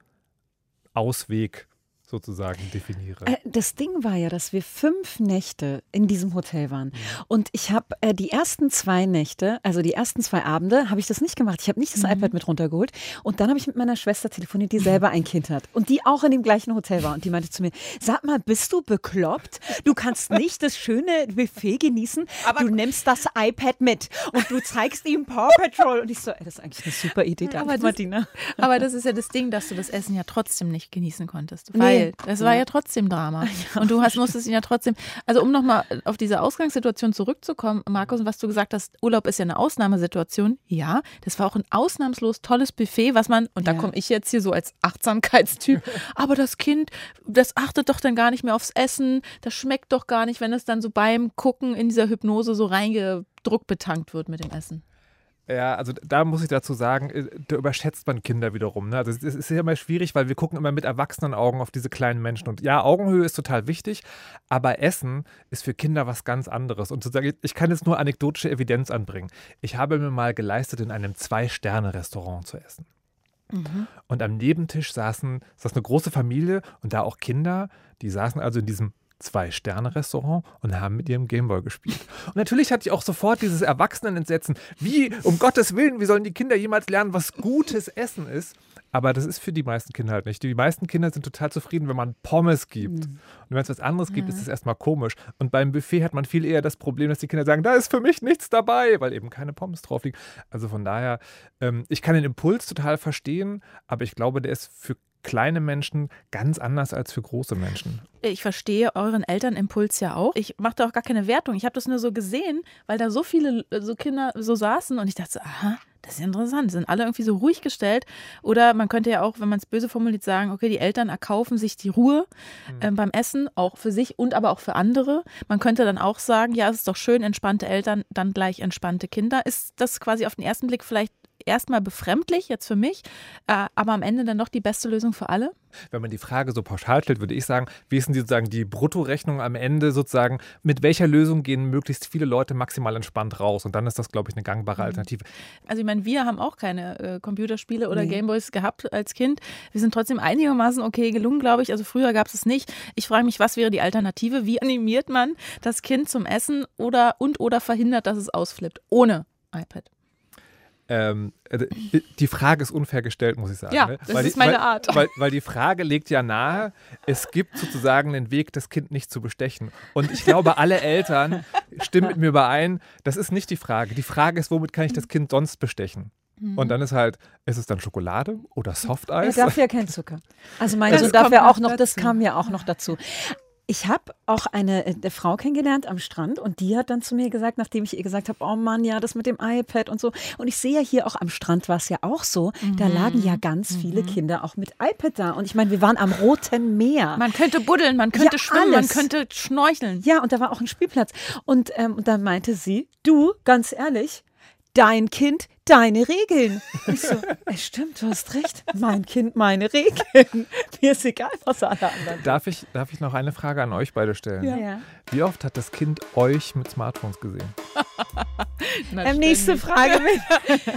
Speaker 4: Ausweg sozusagen definiere.
Speaker 3: Äh, Das Ding war ja, dass wir fünf Nächte in diesem Hotel waren. Und ich habe äh, die ersten zwei Nächte, also die ersten zwei Abende, habe ich das nicht gemacht. Ich habe nicht das iPad mit runtergeholt. Und dann habe ich mit meiner Schwester telefoniert, die selber ein Kind hat. Und die auch in dem gleichen Hotel war. Und die meinte zu mir, sag mal, bist du bekloppt? Du kannst nicht das schöne Buffet genießen. du nimmst das iPad mit und du zeigst ihm Paw Patrol. Und ich so, ey, das ist eigentlich eine super Idee. Danke,
Speaker 1: Aber das-
Speaker 3: Martina.
Speaker 1: Aber das ist ja das Ding, dass du das Essen ja trotzdem nicht genießen konntest. Weil
Speaker 3: Nee.
Speaker 1: Es war ja trotzdem Drama. [laughs] Und du hast, musstest ihn ja trotzdem. Also, um nochmal auf diese Ausgangssituation zurückzukommen, Markus, was du gesagt hast, Urlaub ist ja eine Ausnahmesituation. Ja, das war auch ein ausnahmslos tolles Buffet, was man, und da komme ich jetzt hier so als Achtsamkeitstyp, [laughs] aber das Kind, das achtet doch dann gar nicht mehr aufs Essen, das schmeckt doch gar nicht, wenn es dann so beim Gucken in dieser Hypnose so reingedruckt betankt wird mit dem Essen.
Speaker 4: Ja, also da muss ich dazu sagen, äh, da überschätzt man Kinder wiederum. Ne? Also es ist ja immer schwierig, weil wir gucken immer mit erwachsenen Augen auf diese kleinen Menschen. Und ja, Augenhöhe ist total wichtig, aber Essen ist für Kinder was ganz anderes. Und sozusagen, ich kann jetzt nur anekdotische Evidenz anbringen. Ich habe mir mal geleistet, in einem Zwei-Sterne-Restaurant zu essen. Und am Nebentisch saßen, saß eine große Familie und da auch Kinder, die saßen also in diesem Zwei-Sterne-Restaurant und haben mit ihrem Gameboy gespielt. Und natürlich hatte ich auch sofort dieses Erwachsenenentsetzen. Wie, um Gottes Willen, wie sollen die Kinder jemals lernen, was gutes Essen ist? Aber das ist für die meisten Kinder halt nicht. Die meisten Kinder sind total zufrieden, wenn man Pommes gibt. Und wenn es was anderes gibt, ist es erstmal komisch. Und beim Buffet hat man viel eher das Problem, dass die Kinder sagen, da ist für mich nichts dabei, weil eben keine Pommes drauf liegen. Also von daher, ähm, ich kann den Impuls total verstehen, aber ich glaube, der ist für kleine Menschen ganz anders als für große Menschen.
Speaker 1: Ich verstehe euren Elternimpuls ja auch. Ich mache da auch gar keine Wertung. Ich habe das nur so gesehen, weil da so viele äh, so Kinder so saßen und ich dachte, aha, das ist interessant. Die sind alle irgendwie so ruhig gestellt. Oder man könnte ja auch, wenn man es böse formuliert, sagen, okay, die Eltern erkaufen sich die Ruhe ähm, beim Essen, auch für sich und aber auch für andere. Man könnte dann auch sagen, ja, es ist doch schön, entspannte Eltern, dann gleich entspannte Kinder. Ist das quasi auf den ersten Blick vielleicht erstmal befremdlich, jetzt für mich, äh, aber am Ende dann doch die beste Lösung für alle?
Speaker 4: Wenn man die Frage so pauschal stellt, würde ich sagen, wie ist denn die, sozusagen die Bruttorechnung am Ende sozusagen, mit welcher Lösung gehen möglichst viele Leute maximal entspannt raus? Und dann ist das, glaube ich, eine gangbare Alternative.
Speaker 1: Also ich meine, wir haben auch keine äh, Computerspiele oder
Speaker 3: Nee.
Speaker 1: Gameboys gehabt als Kind. Wir sind trotzdem einigermaßen okay gelungen, glaube ich. Also früher gab es es nicht. Ich frage mich, was wäre die Alternative? Wie animiert man das Kind zum Essen oder und oder verhindert, dass es ausflippt? Ohne iPad.
Speaker 4: Ähm, äh, die Frage ist unfair gestellt, muss ich sagen.
Speaker 1: Ja,
Speaker 4: ne?
Speaker 1: das
Speaker 4: weil
Speaker 1: ist
Speaker 4: die,
Speaker 1: meine
Speaker 4: weil,
Speaker 1: Art.
Speaker 4: Weil, weil die Frage legt ja nahe, es gibt sozusagen den Weg, das Kind nicht zu bestechen. Und ich glaube, alle Eltern stimmen mit mir überein, das ist nicht die Frage. Die Frage ist, womit kann ich das Kind sonst bestechen? Und dann ist halt, ist es dann Schokolade oder
Speaker 3: Er
Speaker 4: Softeis?
Speaker 3: darf ja kein Zucker. Also mein
Speaker 1: Das
Speaker 3: Sohn darf ja auch noch, das
Speaker 1: dazu.
Speaker 3: kam ja auch noch dazu. Ich habe auch eine, eine, äh, Frau kennengelernt am Strand und die hat dann zu mir gesagt, nachdem ich ihr gesagt habe, oh Mann, ja, das mit dem iPad und so. Und ich sehe ja hier auch am Strand war es ja auch so, mhm. da lagen ja ganz mhm. viele Kinder auch mit iPad da. Und ich meine, wir waren am Roten Meer.
Speaker 1: Man könnte buddeln, man könnte ja, schwimmen, alles. man könnte schnorcheln.
Speaker 3: Ja, und da war auch ein Spielplatz. Und, ähm, und dann meinte sie, du, ganz ehrlich, dein Kind, deine Regeln. [laughs] Ich so, es stimmt, du hast recht. Mein Kind, meine Regeln. [laughs] Mir ist egal, was alle anderen.
Speaker 4: Darf ich, darf ich noch eine Frage an euch beide stellen?
Speaker 3: Ja.
Speaker 4: Wie oft hat das Kind euch mit Smartphones gesehen? [laughs]
Speaker 3: Na, nächste Frage.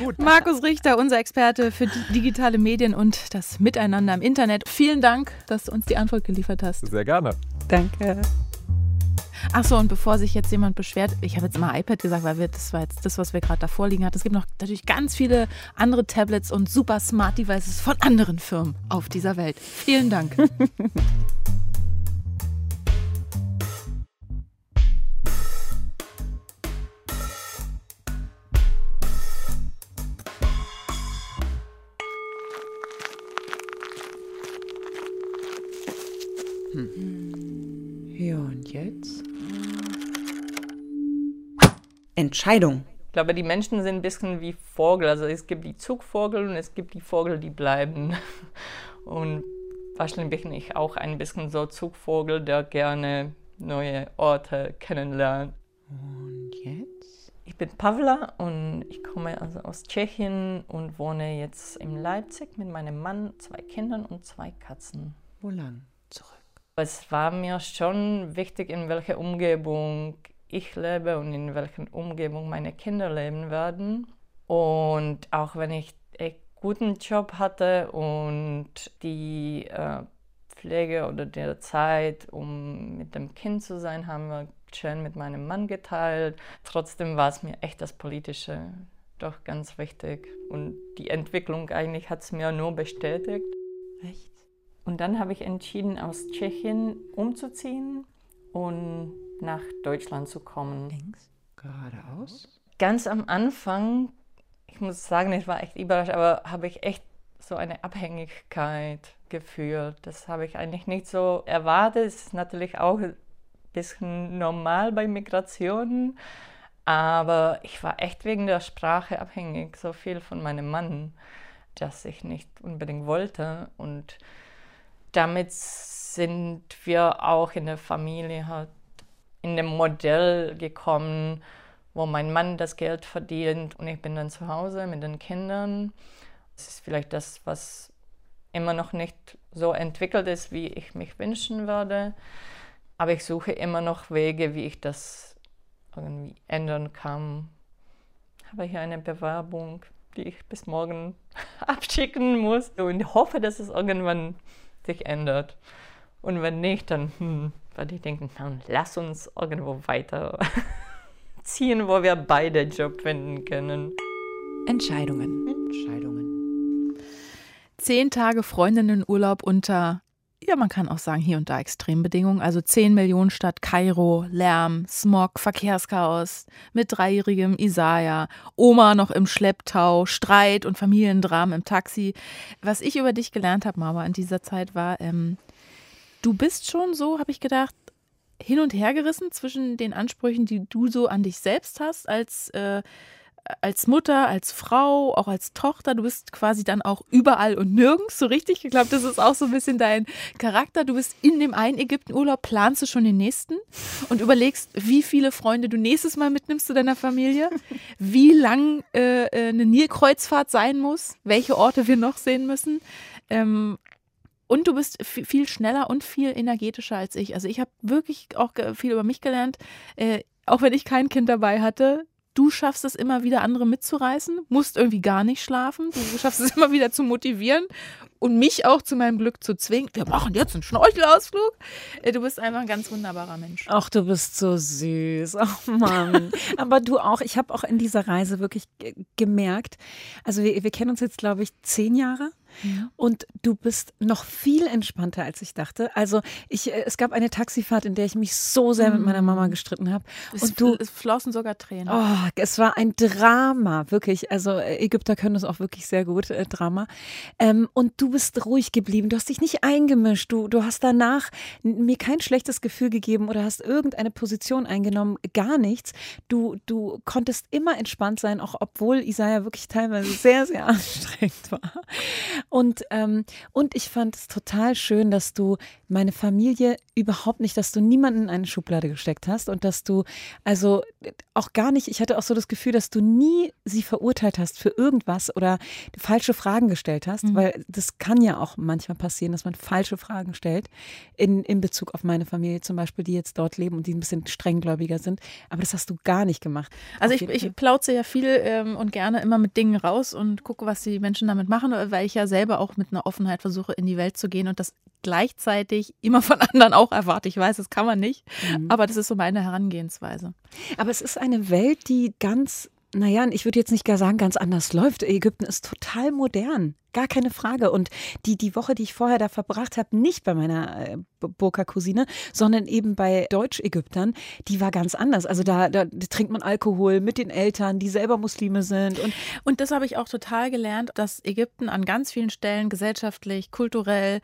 Speaker 1: Gut. Markus Richter, unser Experte für digitale Medien und das Miteinander im Internet. Vielen Dank, dass du uns die Antwort geliefert hast.
Speaker 4: Sehr gerne.
Speaker 3: Danke.
Speaker 1: Achso, und bevor sich jetzt jemand beschwert, ich habe jetzt immer iPad gesagt, weil wir, das war jetzt das, was wir gerade da vorliegen hatten. Es gibt noch natürlich ganz viele andere Tablets und super Smart Devices von anderen Firmen auf dieser Welt. Vielen Dank. [laughs]
Speaker 3: Entscheidung.
Speaker 5: Ich glaube, die Menschen sind ein bisschen wie Vogel. Also es gibt die Zugvogel und es gibt die Vogel, die bleiben. [laughs] Und wahrscheinlich bin ich auch ein bisschen so Zugvogel, der gerne neue Orte kennenlernt.
Speaker 3: Und jetzt?
Speaker 5: Ich bin Pavla und ich komme also aus Tschechien und wohne jetzt in Leipzig mit meinem Mann, zwei Kindern und zwei Katzen.
Speaker 3: Wo lang? Zurück.
Speaker 5: Es war mir schon wichtig, in welcher Umgebung ich lebe und in welcher Umgebung meine Kinder leben werden. Und auch wenn ich einen guten Job hatte und die äh, Pflege oder der Zeit, um mit dem Kind zu sein, haben wir schön mit meinem Mann geteilt. Trotzdem war es mir echt das Politische doch ganz wichtig. Und die Entwicklung eigentlich hat es mir nur bestätigt.
Speaker 3: Echt?
Speaker 5: Und dann habe ich entschieden, aus Tschechien umzuziehen und nach Deutschland zu kommen.
Speaker 3: Links, geradeaus.
Speaker 5: Ganz am Anfang, ich muss sagen, ich war echt überrascht, aber habe ich echt so eine Abhängigkeit gefühlt. Das habe ich eigentlich nicht so erwartet. Es ist natürlich auch ein bisschen normal bei Migrationen, aber ich war echt wegen der Sprache abhängig, so viel von meinem Mann, dass ich nicht unbedingt wollte. Und damit sind wir auch in der Familie halt in dem Modell gekommen, wo mein Mann das Geld verdient und ich bin dann zu Hause mit den Kindern. Das ist vielleicht das, was immer noch nicht so entwickelt ist, wie ich mich wünschen würde. Aber ich suche immer noch Wege, wie ich das irgendwie ändern kann. Habe hier eine Bewerbung, die ich bis morgen [laughs] abschicken muss und hoffe, dass es irgendwann sich ändert. Und wenn nicht, dann hm, werde ich denken, lass uns irgendwo weiter [laughs] ziehen, wo wir beide Job finden können.
Speaker 3: Entscheidungen. Entscheidungen.
Speaker 1: Zehn Tage Freundinnenurlaub unter, ja, man kann auch sagen, hier und da Extrembedingungen. Also zehn Millionen Stadt Kairo, Lärm, Smog, Verkehrschaos, mit dreijährigem Isaiah, Oma noch im Schlepptau, Streit und Familiendramen im Taxi. Was ich über dich gelernt habe, Mama, in dieser Zeit war, ähm, du bist schon so, habe ich gedacht, hin und her gerissen zwischen den Ansprüchen, die du so an dich selbst hast, als, äh, als Mutter, als Frau, auch als Tochter. Du bist quasi dann auch überall und nirgends so richtig. Ich glaube, das ist auch so ein bisschen dein Charakter. Du bist in dem einen Ägypten-Urlaub, planst du schon den nächsten und überlegst, wie viele Freunde du nächstes Mal mitnimmst zu deiner Familie, wie lang äh, äh eine Nilkreuzfahrt sein muss, welche Orte wir noch sehen müssen. Ähm, und du bist viel schneller und viel energetischer als ich. Also ich habe wirklich auch viel über mich gelernt. Äh, auch wenn ich kein Kind dabei hatte, du schaffst es immer wieder, andere mitzureißen, musst irgendwie gar nicht schlafen. Du schaffst es [laughs] immer wieder zu motivieren und mich auch zu meinem Glück zu zwingen. Wir machen jetzt einen Schnorchelausflug. Äh, du bist einfach ein ganz wunderbarer Mensch.
Speaker 3: Ach, du bist so süß. Ach Mann. [laughs] Aber du auch. Ich habe auch in dieser Reise wirklich gemerkt, also wir, wir kennen uns jetzt, glaube ich, zehn Jahre. Und du bist noch viel entspannter, als ich dachte. Also ich, äh, es gab eine Taxifahrt, in der ich mich so sehr mit meiner Mama mhm. gestritten habe.
Speaker 1: Und du, es flossen sogar Tränen.
Speaker 3: Oh, es war ein Drama, wirklich. Also äh, Ägypter können das auch wirklich sehr gut, äh, Drama. Ähm, und du bist ruhig geblieben. Du hast dich nicht eingemischt. Du, du hast danach mir kein schlechtes Gefühl gegeben oder hast irgendeine Position eingenommen. Gar nichts. Du, du konntest immer entspannt sein, auch obwohl Isaiah wirklich teilweise sehr, sehr [laughs] anstrengend war. Und, ähm, und ich fand es total schön, dass du meine Familie überhaupt nicht, dass du niemanden in eine Schublade gesteckt hast und dass du also auch gar nicht, ich hatte auch so das Gefühl, dass du nie sie verurteilt hast für irgendwas oder falsche Fragen gestellt hast, mhm. weil das kann ja auch manchmal passieren, dass man falsche Fragen stellt in, in Bezug auf meine Familie zum Beispiel, die jetzt dort leben und die ein bisschen strenggläubiger sind. Aber das hast du gar nicht gemacht.
Speaker 1: Also ich, ich plauze ja viel ähm, und gerne immer mit Dingen raus und gucke, was die Menschen damit machen, weil ich ja selber auch mit einer Offenheit versuche, in die Welt zu gehen und das gleichzeitig immer von anderen auch erwarte. Ich weiß, das kann man nicht, mhm. aber das ist so meine Herangehensweise.
Speaker 3: Aber es ist eine Welt, die ganz naja, ich würde jetzt nicht gar sagen, ganz anders läuft. Ägypten ist total modern. Gar keine Frage. Und die, die Woche, die ich vorher da verbracht habe, nicht bei meiner äh, Burka-Cousine, sondern eben bei Deutsch-Ägyptern, die war ganz anders. Also da, da, trinkt man Alkohol mit den Eltern, die selber Muslime sind.
Speaker 1: Und, und das habe ich auch total gelernt, dass Ägypten an ganz vielen Stellen gesellschaftlich, kulturell,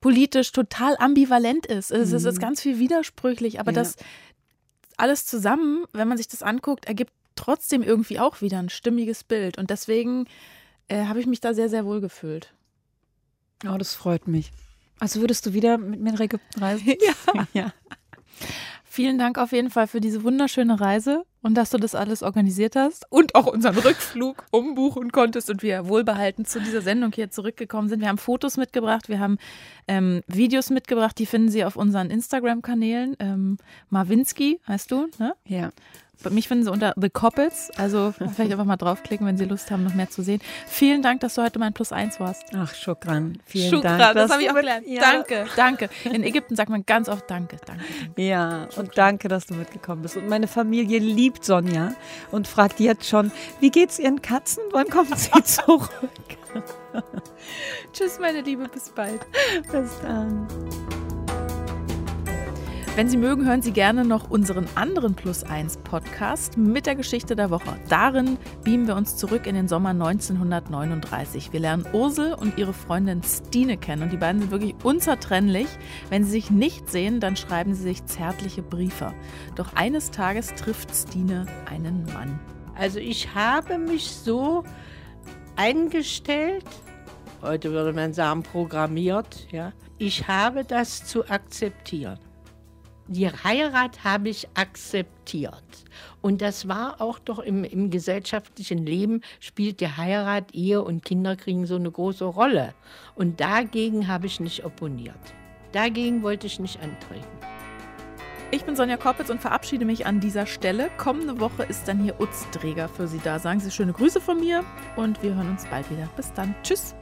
Speaker 1: politisch total ambivalent ist. Es mhm. ist ganz viel widersprüchlich, aber ja. das alles zusammen, wenn man sich das anguckt, ergibt trotzdem irgendwie auch wieder ein stimmiges Bild. Und deswegen äh, habe ich mich da sehr, sehr wohl gefühlt.
Speaker 3: Oh, das freut mich. Also würdest du wieder mit mir in Ägypten reisen? [laughs]
Speaker 1: ja. ja. Vielen Dank auf jeden Fall für diese wunderschöne Reise und dass du das alles organisiert hast und auch unseren Rückflug umbuchen konntest und wir wohlbehalten zu dieser Sendung hier zurückgekommen sind. Wir haben Fotos mitgebracht, wir haben ähm, Videos mitgebracht, die finden Sie auf unseren Instagram-Kanälen. Ähm, Marwinski heißt du, ne?
Speaker 3: Ja.
Speaker 1: Mich finden Sie unter The Coppets. Also vielleicht einfach mal draufklicken, wenn Sie Lust haben, noch mehr zu sehen. Vielen Dank, dass du heute mein Plus eins warst.
Speaker 3: Ach, Schukran. Vielen
Speaker 1: Schukran,
Speaker 3: Dank.
Speaker 1: das habe ich auch gelernt. Ja. Danke, danke. In Ägypten sagt man ganz oft Danke, danke. danke.
Speaker 3: Ja, und danke, dass du mitgekommen bist. Und meine Familie liebt Sonja und fragt jetzt schon, wie geht's ihren Katzen? Wann kommen sie [laughs] zurück?
Speaker 1: Tschüss, meine Liebe, bis bald.
Speaker 3: Bis dann.
Speaker 1: Wenn Sie mögen, hören Sie gerne noch unseren anderen Plus 1 Podcast mit der Geschichte der Woche. Darin beamen wir uns zurück in den Sommer 1939. Wir lernen Ursel und ihre Freundin Stine kennen und die beiden sind wirklich unzertrennlich. Wenn sie sich nicht sehen, dann schreiben sie sich zärtliche Briefe. Doch eines Tages trifft Stine einen Mann.
Speaker 6: Also ich habe mich so eingestellt, heute würde man sagen programmiert, ja. Ich habe das zu akzeptieren die Heirat habe ich akzeptiert. Und das war auch doch im, im, gesellschaftlichen Leben, spielt die Heirat, Ehe und Kinder kriegen so eine große Rolle. Und dagegen habe ich nicht opponiert. Dagegen wollte ich nicht antreten.
Speaker 1: Ich bin Sonja Koppitz und verabschiede mich an dieser Stelle. Kommende Woche ist dann hier Utz für Sie da. Sagen Sie schöne Grüße von mir und wir hören uns bald wieder. Bis dann. Tschüss.